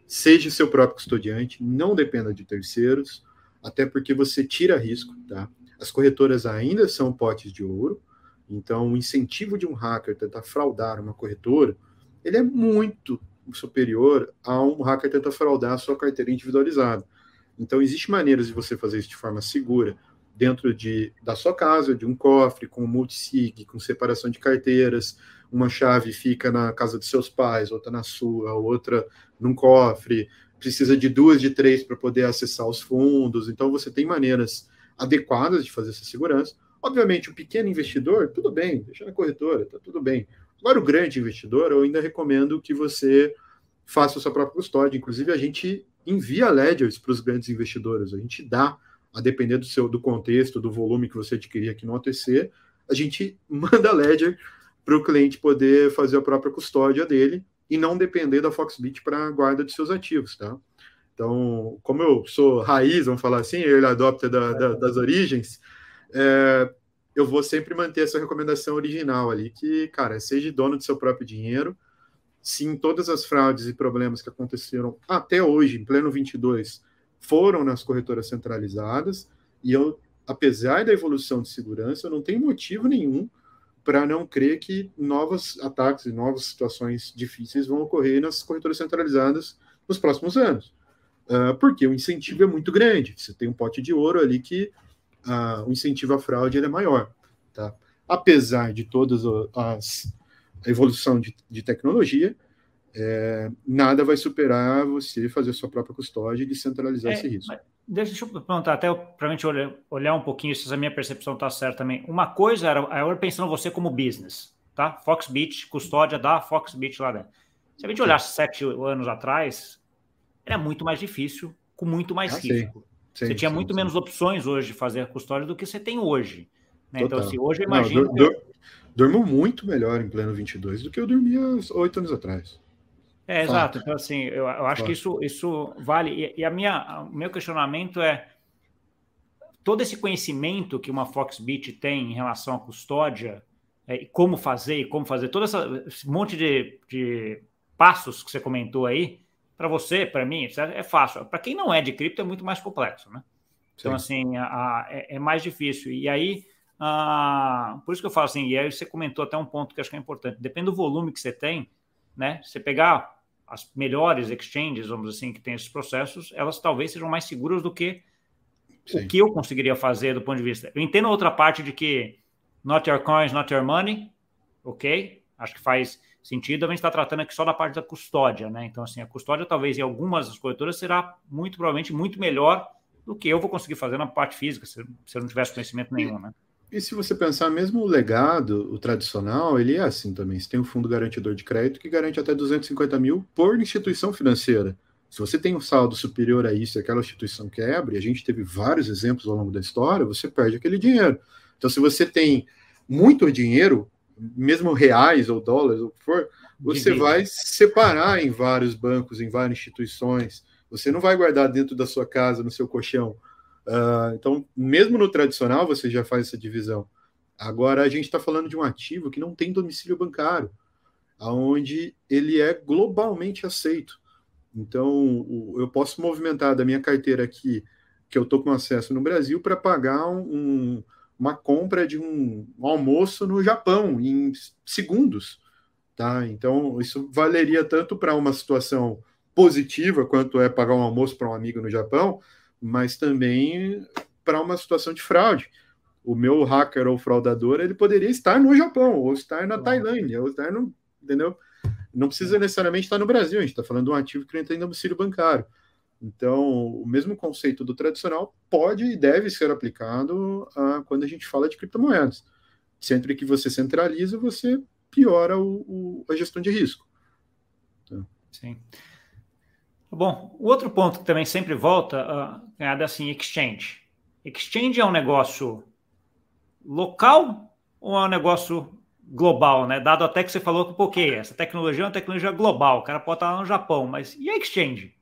Seja seu próprio custodiante, não dependa de terceiros, até porque você tira risco, tá? As corretoras ainda são potes de ouro, então o incentivo de um hacker tentar fraudar uma corretora, ele é muito superior a um hacker tentar fraudar a sua carteira individualizada. Então existe maneiras de você fazer isso de forma segura, dentro de, da sua casa, de um cofre, com multisig, com separação de carteiras, uma chave fica na casa dos seus pais, outra na sua, outra num cofre, precisa de duas, de três para poder acessar os fundos. Então, você tem maneiras adequadas de fazer essa segurança. Obviamente, o pequeno investidor, tudo bem, deixa na corretora, tá tudo bem. Agora, o grande investidor, eu ainda recomendo que você faça a sua própria custódia. Inclusive, a gente envia ledgers para os grandes investidores, a gente dá, a depender do seu do contexto, do volume que você adquirir aqui no OTC, a gente manda ledger para o cliente poder fazer a própria custódia dele e não depender da Foxbit para a guarda de seus ativos, tá? Então, como eu sou raiz, vamos falar assim, ele adopta da, da, das origens, é, eu vou sempre manter essa recomendação original ali, que, cara, seja dono do seu próprio dinheiro, sim, todas as fraudes e problemas que aconteceram até hoje, em pleno 22, foram nas corretoras centralizadas, e eu, apesar da evolução de segurança, eu não tenho motivo nenhum para não crer que novos ataques e novas situações difíceis vão ocorrer nas corretoras centralizadas nos próximos anos. Uh, porque o incentivo é muito grande. Você tem um pote de ouro ali que uh, o incentivo à fraude é maior. Tá? Apesar de todas as a evolução de, de tecnologia, é, nada vai superar você fazer sua própria custódia e descentralizar é, esse risco. Deixa eu perguntar, até para a gente olhar, olhar um pouquinho se a minha percepção está certa também. Uma coisa era, eu pensando você como business, tá? Foxbit, custódia da Foxbit lá dentro. Se a gente olhasse sete anos atrás, era muito mais difícil, com muito mais ah, risco. Sim. Sim, você tinha sim, muito menos opções hoje de fazer custódia do que você tem hoje. Né? Então, se assim, hoje eu imagino. Não, dur, durmo muito melhor em pleno 22 do que eu dormia oito anos atrás. É, Fato. exato. Então, assim, eu, eu acho Fato. que isso, isso vale. E, e, a minha, o meu questionamento é: todo esse conhecimento que uma Foxbit tem em relação à custódia, é, e como fazer, e como fazer, todo essa, esse monte de, de passos que você comentou aí, para você, para mim, é fácil. Para quem não é de cripto, é muito mais complexo, né? Então, Sim. assim, a, a, é, é, mais difícil. E aí, a, por isso que eu falo assim, e aí você comentou até um ponto que acho que é importante. Depende do volume que você tem, né? Você pegar as melhores exchanges, vamos dizer assim, que tem esses processos, elas talvez sejam mais seguras do que Sim. o que eu conseguiria fazer do ponto de vista. Eu entendo a outra parte de que not your coins, not your money, ok? Acho que faz sentido. A gente está tratando aqui só da parte da custódia, né? Então, assim, a custódia talvez em algumas das corretoras será muito provavelmente muito melhor do que eu vou conseguir fazer na parte física, se, se eu não tivesse conhecimento nenhum, né? E se você pensar, mesmo o legado, o tradicional, ele é assim também. Você tem um fundo garantidor de crédito que garante até 250 mil por instituição financeira. Se você tem um saldo superior a isso e aquela instituição quebra, e a gente teve vários exemplos ao longo da história, você perde aquele dinheiro. Então, se você tem muito dinheiro, mesmo reais ou dólares, ou o que for, você vai separar em vários bancos, em várias instituições. Você não vai guardar dentro da sua casa, no seu colchão. Uh, então, mesmo no tradicional, você já faz essa divisão. Agora, a gente está falando de um ativo que não tem domicílio bancário, aonde ele é globalmente aceito. Então, eu posso movimentar da minha carteira aqui, que eu estou com acesso no Brasil, para pagar um, uma compra de um, um almoço no Japão em segundos. Tá? Então, isso valeria tanto para uma situação positiva, quanto é pagar um almoço para um amigo no Japão, mas também para uma situação de fraude. O meu hacker ou fraudador, ele poderia estar no Japão, ou estar na Tailândia, ou estar no. Entendeu? Não precisa necessariamente estar no Brasil, a gente está falando de um ativo que não tem domicílio bancário. Então, o mesmo conceito do tradicional pode e deve ser aplicado a, quando a gente fala de criptomoedas. Sempre que você centraliza, você piora o, o, a gestão de risco. Então. Sim. Bom, o outro ponto que também sempre volta uh, é assim, exchange. Exchange é um negócio local ou é um negócio global, né? Dado até que você falou que, pô, okay, essa tecnologia é uma tecnologia global, o cara pode estar lá no Japão, mas e a exchange?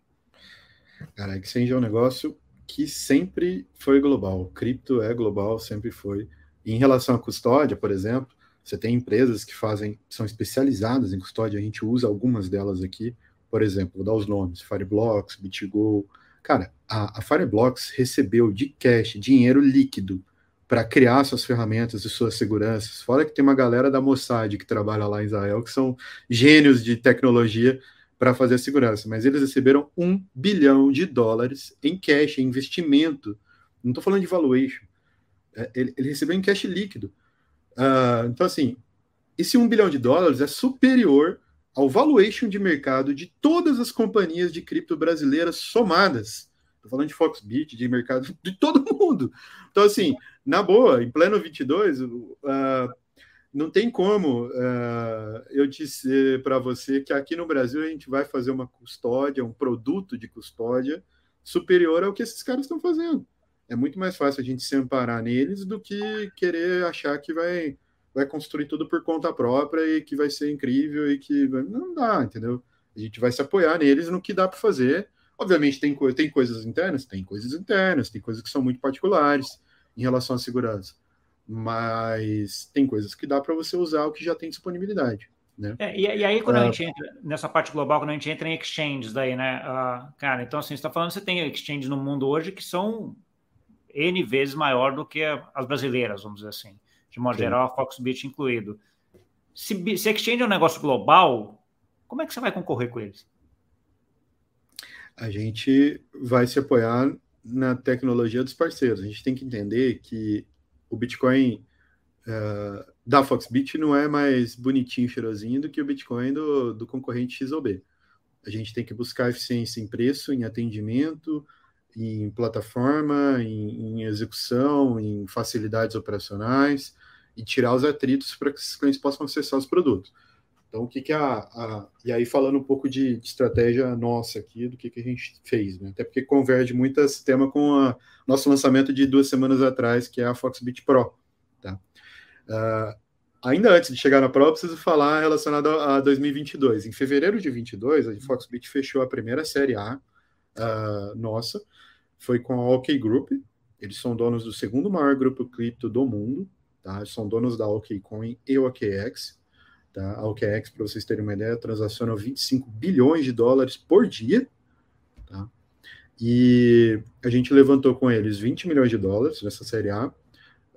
Cara, a exchange é um negócio que sempre foi global. cripto é global, sempre foi. Em relação à custódia, por exemplo, você tem empresas que fazem, são especializadas em custódia, a gente usa algumas delas aqui, por exemplo, vou dar os nomes: Fireblocks, BitGo. Cara, a, a Fireblocks recebeu de cash dinheiro líquido para criar suas ferramentas e suas seguranças. Fora que tem uma galera da Mossad que trabalha lá em Israel, que são gênios de tecnologia para fazer a segurança, mas eles receberam um bilhão de dólares em cash, em investimento. Não estou falando de valuation. É, ele, ele, recebeu em cash líquido. Uh, então, assim, esse um bilhão de dólares é superior ao valuation de mercado de todas as companhias de cripto brasileiras somadas. Estou falando de Foxbit, de mercado de todo mundo. Então, assim, na boa, em pleno 22, uh, não tem como uh, eu dizer para você que aqui no Brasil a gente vai fazer uma custódia, um produto de custódia superior ao que esses caras estão fazendo. É muito mais fácil a gente se amparar neles do que querer achar que vai vai construir tudo por conta própria e que vai ser incrível e que não dá, entendeu? A gente vai se apoiar neles no que dá para fazer. Obviamente tem, co tem coisas internas, tem coisas internas, tem coisas que são muito particulares em relação à segurança, mas tem coisas que dá para você usar o que já tem disponibilidade. Né? É, e, e, aí, quando a ah. gente entra nessa parte global, quando a gente entra em exchanges, daí, né? Uh, cara, então assim, você está falando, você tem exchanges no mundo hoje que são N vezes maior do que as brasileiras, vamos dizer assim de modo Sim. geral, a Foxbit incluído. Se, se exchange é um negócio global, como é que você vai concorrer com eles? A gente vai se apoiar na tecnologia dos parceiros. A gente tem que entender que o Bitcoin uh, da Foxbit não é mais bonitinho, cheirosinho do que o Bitcoin do, do concorrente XOB. A gente tem que buscar eficiência em preço, em atendimento, em plataforma, em, em execução, em facilidades operacionais e tirar os atritos para que os clientes possam acessar os produtos. Então, o que, que a, a, E aí, falando um pouco de, de, estratégia nossa aqui, do que, que a gente fez, né? Até porque converge muito esse tema com o nosso lançamento de duas semanas atrás, que é a Foxbit Pro. Tá? Uh, ainda antes de chegar na Pro, preciso falar relacionado a 2022. Em fevereiro de 22, a Foxbit fechou a primeira série A uh, nossa, foi com a OK Group. Eles são donos do segundo maior grupo cripto do mundo, tá? São donos da OKCoin e OKX. Tá? A OKX, para vocês terem uma ideia, transaciona 25 bilhões de dólares por dia. Tá? E a gente levantou com eles 20 milhões de dólares nessa série A.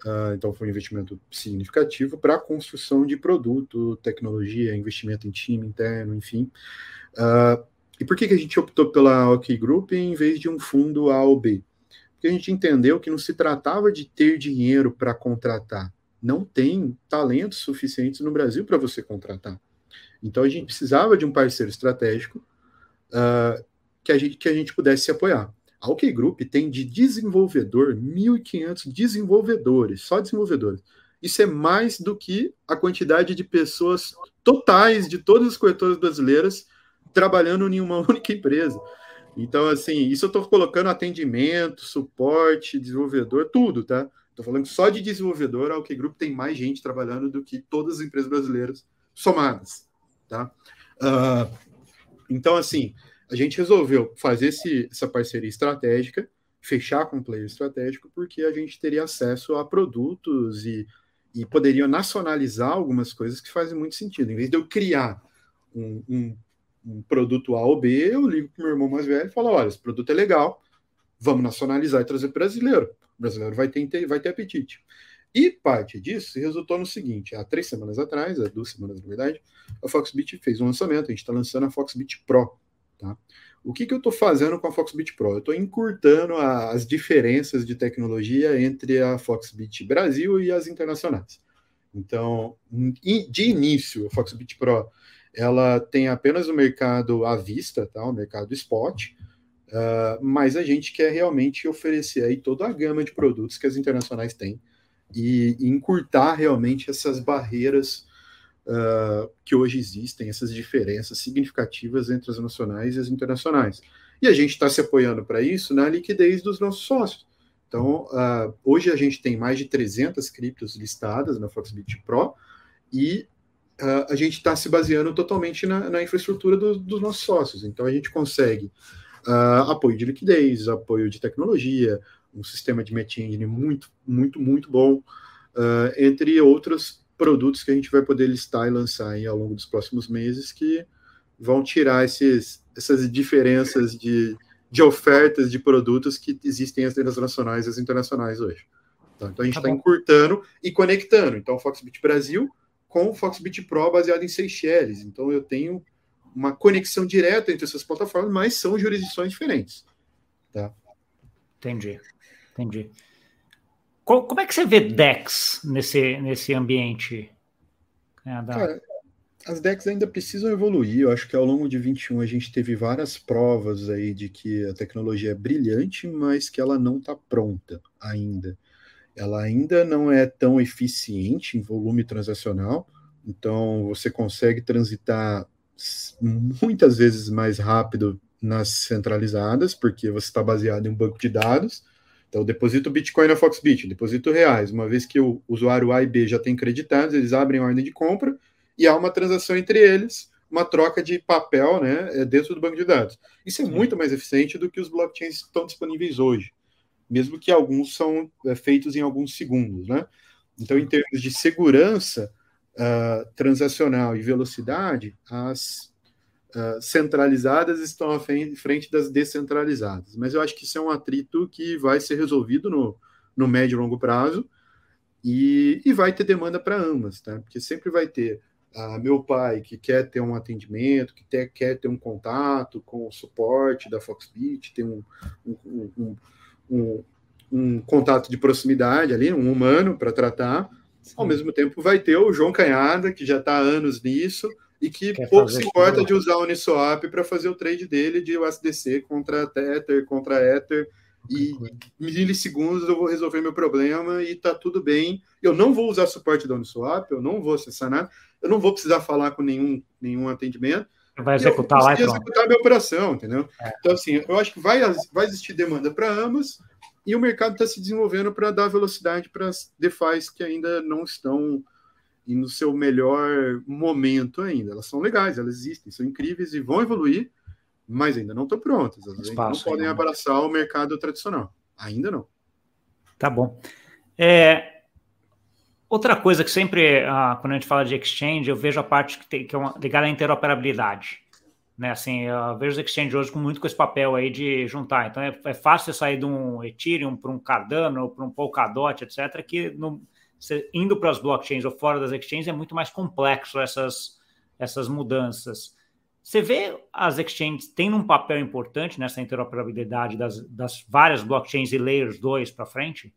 Uh, então foi um investimento significativo para a construção de produto, tecnologia, investimento em time interno, enfim. Uh, e por que, que a gente optou pela OK Group em vez de um fundo A ou B? Porque a gente entendeu que não se tratava de ter dinheiro para contratar, não tem talentos suficientes no Brasil para você contratar. Então a gente precisava de um parceiro estratégico uh, que, a gente, que a gente pudesse se apoiar. A OK Group tem de desenvolvedor 1.500 desenvolvedores, só desenvolvedores. Isso é mais do que a quantidade de pessoas totais de todas as corretoras brasileiras trabalhando em uma única empresa. Então, assim, isso eu estou colocando atendimento, suporte, desenvolvedor, tudo, tá? Estou falando só de desenvolvedor, a OK Group tem mais gente trabalhando do que todas as empresas brasileiras somadas, tá? Uh, então, assim, a gente resolveu fazer esse, essa parceria estratégica, fechar com um player estratégico, porque a gente teria acesso a produtos e, e poderia nacionalizar algumas coisas que fazem muito sentido. Em vez de eu criar um, um, um produto A ou B, eu ligo para o meu irmão mais velho e falo: olha, esse produto é legal, vamos nacionalizar e trazer brasileiro. O brasileiro vai ter, vai ter apetite. E parte disso resultou no seguinte: há três semanas atrás, há duas semanas na verdade, a Foxbit fez um lançamento. A gente está lançando a Foxbit Pro. Tá? O que, que eu estou fazendo com a Foxbit Pro? Eu estou encurtando a, as diferenças de tecnologia entre a Foxbit Brasil e as internacionais. Então, de início, a Foxbit Pro ela tem apenas o mercado à vista, tá? o mercado spot, Uh, mas a gente quer realmente oferecer aí toda a gama de produtos que as internacionais têm e, e encurtar realmente essas barreiras uh, que hoje existem, essas diferenças significativas entre as nacionais e as internacionais. E a gente está se apoiando para isso na liquidez dos nossos sócios. Então, uh, hoje a gente tem mais de 300 criptos listadas na Foxbit Pro e a gente está se baseando totalmente na, na infraestrutura do, dos nossos sócios. Então, a gente consegue uh, apoio de liquidez, apoio de tecnologia, um sistema de match engine muito, muito, muito bom, uh, entre outros produtos que a gente vai poder listar e lançar aí ao longo dos próximos meses que vão tirar esses, essas diferenças de, de ofertas de produtos que existem entre as nacionais e as internacionais hoje. Tá? Então a gente está tá encurtando e conectando. Então o Foxbit Brasil com o Foxbit Pro baseado em Seychelles. Então eu tenho uma conexão direta entre essas plataformas, mas são jurisdições diferentes. Tá? Entendi, entendi. Como é que você vê DEX nesse, nesse ambiente? É, da... Cara, as DEX ainda precisam evoluir. Eu acho que ao longo de 21 a gente teve várias provas aí de que a tecnologia é brilhante, mas que ela não está pronta ainda. Ela ainda não é tão eficiente em volume transacional, então você consegue transitar muitas vezes mais rápido nas centralizadas, porque você está baseado em um banco de dados. Então, deposito Bitcoin na Foxbit, deposito reais. Uma vez que o usuário A e B já tem creditados, eles abrem a ordem de compra e há uma transação entre eles, uma troca de papel né, é, dentro do banco de dados. Isso é Sim. muito mais eficiente do que os blockchains que estão disponíveis hoje, mesmo que alguns são é, feitos em alguns segundos. Né? Então, em termos de segurança, uh, transacional e velocidade, as uh, centralizadas estão à frente das descentralizadas. Mas eu acho que isso é um atrito que vai ser resolvido no, no médio e longo prazo e, e vai ter demanda para ambas, tá? Porque sempre vai ter uh, meu pai que quer ter um atendimento, que ter, quer ter um contato com o suporte da Foxbit, tem um, um, um, um, um contato de proximidade ali, um humano para tratar, ao mesmo tempo, vai ter o João Canhada, que já está há anos nisso, e que Quer pouco se importa tudo. de usar o Uniswap para fazer o trade dele de USDC contra Tether, contra Ether, e milissegundos eu vou resolver meu problema e tá tudo bem. Eu não vou usar suporte da Uniswap, eu não vou acessar nada, eu não vou precisar falar com nenhum, nenhum atendimento. Vai executar lá e pronto. executar a minha operação, entendeu? É. Então, assim, eu acho que vai, vai existir demanda para ambas e o mercado está se desenvolvendo para dar velocidade para as DeFis que ainda não estão no seu melhor momento ainda. Elas são legais, elas existem, são incríveis e vão evoluir, mas ainda não estão prontas. Elas não podem abraçar o mercado tradicional. Ainda não. Tá bom. É, outra coisa que sempre, ah, quando a gente fala de exchange, eu vejo a parte que, tem, que é uma, ligada à interoperabilidade. Né, assim, eu vejo os exchanges hoje com muito com esse papel aí de juntar. Então é, é fácil sair de um Ethereum para um Cardano, para um Polkadot, etc., que no, indo para as blockchains ou fora das exchanges é muito mais complexo essas, essas mudanças. Você vê as exchanges tendo um papel importante nessa interoperabilidade das, das várias blockchains e layers 2 para frente?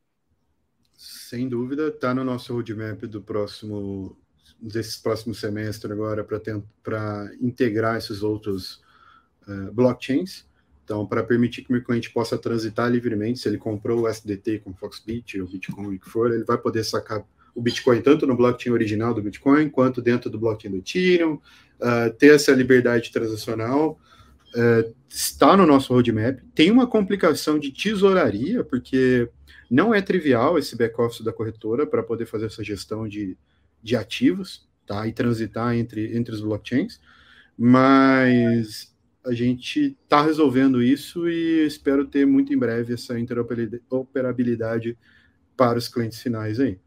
Sem dúvida, está no nosso roadmap do próximo desses próximos semestres agora para integrar esses outros uh, blockchains. Então, para permitir que o meu cliente possa transitar livremente, se ele comprou o SDT com Foxbit ou Bitcoin, o que for, ele vai poder sacar o Bitcoin tanto no blockchain original do Bitcoin, quanto dentro do blockchain do Ethereum, uh, ter essa liberdade transacional. Uh, está no nosso roadmap. Tem uma complicação de tesouraria, porque não é trivial esse back-office da corretora para poder fazer essa gestão de, de ativos, tá? E transitar entre, entre os blockchains, mas a gente está resolvendo isso e espero ter muito em breve essa interoperabilidade para os clientes finais aí.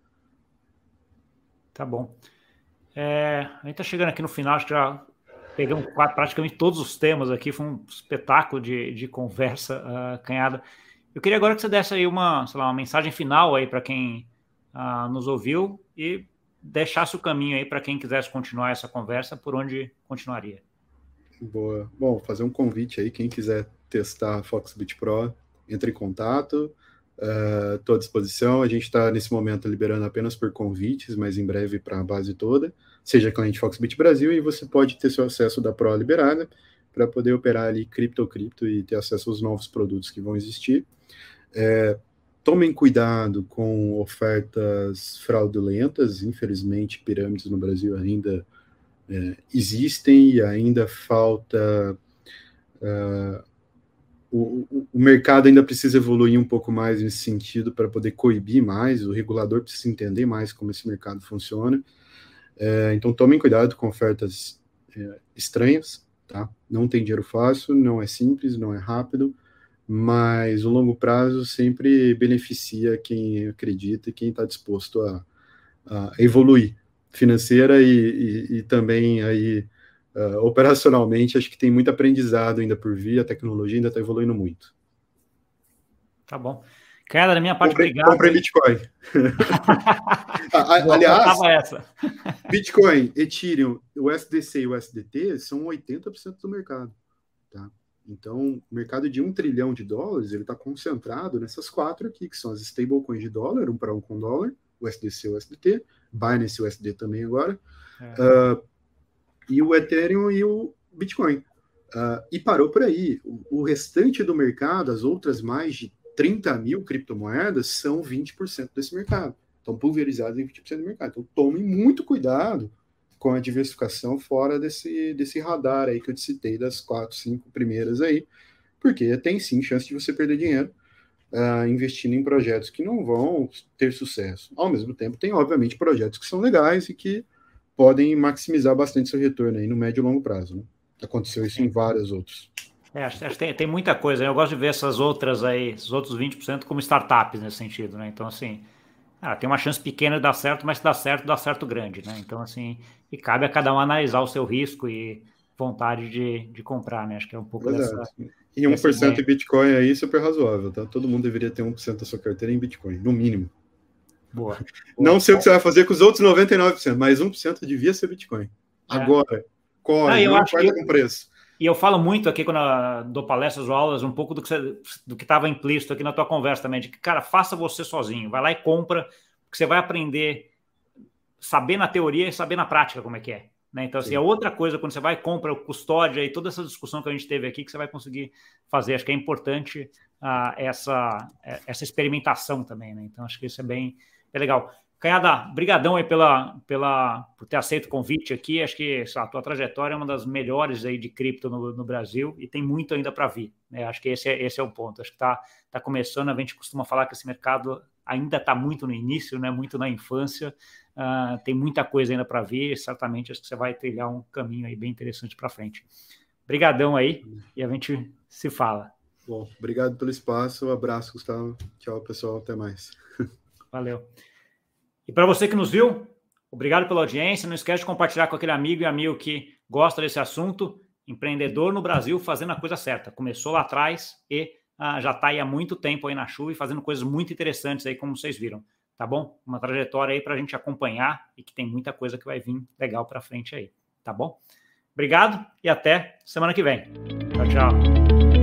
Tá bom. É, a gente está chegando aqui no final, acho que já pegamos praticamente todos os temas aqui, foi um espetáculo de, de conversa uh, canhada. Eu queria agora que você desse aí uma, sei lá, uma mensagem final aí para quem uh, nos ouviu e deixasse o caminho aí para quem quisesse continuar essa conversa, por onde continuaria. Boa. Bom, fazer um convite aí, quem quiser testar Foxbit Pro, entre em contato. Estou uh, à disposição. A gente está nesse momento liberando apenas por convites, mas em breve para a base toda. Seja cliente Foxbit Brasil e você pode ter seu acesso da Pro liberada para poder operar ali cripto cripto e ter acesso aos novos produtos que vão existir. É, tomem cuidado com ofertas fraudulentas, infelizmente, pirâmides no Brasil ainda é, existem e ainda falta. Uh, o, o, mercado ainda precisa evoluir um pouco mais nesse sentido para poder coibir mais, o regulador precisa entender mais como esse mercado funciona. É, então tomem cuidado com ofertas é, estranhas, tá? Não tem dinheiro fácil, não é simples, não é rápido mas o longo prazo sempre beneficia quem acredita e quem está disposto a, a, evoluir financeira e, e, e também aí uh, operacionalmente acho que tem muito aprendizado ainda por vir, a tecnologia ainda está evoluindo muito. Tá bom. Cara, da minha parte, comprei, obrigado. Comprei Bitcoin. Aliás, essa. Bitcoin, Ethereum, o SDC e o SDT são 80% do mercado. Tá? Então, o mercado de um trilhão de dólares ele está concentrado nessas quatro aqui, que são as stablecoins de dólar, um para um com dólar, o SDC e o SDT, Binance e o USD também agora, é. uh, e o Ethereum e o Bitcoin. Uh, e parou por aí. O, o, restante do mercado, as outras mais de 30 mil criptomoedas, são 20% desse mercado. Estão pulverizadas em 20% do mercado. Então, tomem muito cuidado com a diversificação fora desse, desse radar aí que eu te citei, das quatro, cinco primeiras aí, porque tem sim chance de você perder dinheiro uh, investindo em projetos que não vão ter sucesso. Ao mesmo tempo, tem, obviamente, projetos que são legais e que podem maximizar bastante seu retorno aí no médio e longo prazo. Né? Aconteceu isso em vários outros. É, acho, acho que tem, tem muita coisa. Né? Eu gosto de ver essas outras aí, esses outros 20% como startups nesse sentido, né? Então, assim, ah, tem uma chance pequena de dar certo, mas se dá certo, dá certo grande, né? Então, assim, e cabe a cada um analisar o seu risco e vontade de, de comprar, né? Acho que é um pouco Verdade. dessa. E 1% em Bitcoin aí é super razoável, tá? Todo mundo deveria ter 1% da sua carteira em Bitcoin, no mínimo. Boa. Não sei o que você vai fazer com os outros 99%, mas 1% devia ser Bitcoin. É. Agora, corre, não importa com preço. E eu falo muito aqui quando eu dou palestras ou aulas, um pouco do que estava implícito aqui na tua conversa também, de que, cara, faça você sozinho, vai lá e compra, porque você vai aprender saber na teoria e saber na prática como é que é. Né? Então, assim, é outra coisa quando você vai e compra o custódia e toda essa discussão que a gente teve aqui que você vai conseguir fazer. Acho que é importante uh, essa, essa experimentação também, né? Então, acho que isso é bem, bem legal. Canhada, brigadão aí pela, pela, por ter aceito o convite aqui. Acho que a tua trajetória é uma das melhores aí de cripto no, no Brasil e tem muito ainda para vir. Né? Acho que esse é, esse é o ponto. Acho que está tá começando, a gente costuma falar que esse mercado ainda está muito no início, né? muito na infância. Uh, tem muita coisa ainda para vir. Certamente acho que você vai trilhar um caminho aí bem interessante para frente. Brigadão aí e a gente se fala. Bom, obrigado pelo espaço. Um abraço, Gustavo. Tchau, pessoal. Até mais. Valeu. E para você que nos viu, obrigado pela audiência. Não esquece de compartilhar com aquele amigo e amigo que gosta desse assunto. Empreendedor no Brasil fazendo a coisa certa. Começou lá atrás e ah, já está aí há muito tempo aí na chuva e fazendo coisas muito interessantes aí, como vocês viram. Tá bom? Uma trajetória aí para a gente acompanhar e que tem muita coisa que vai vir legal para frente aí. Tá bom? Obrigado e até semana que vem. Tchau, tchau.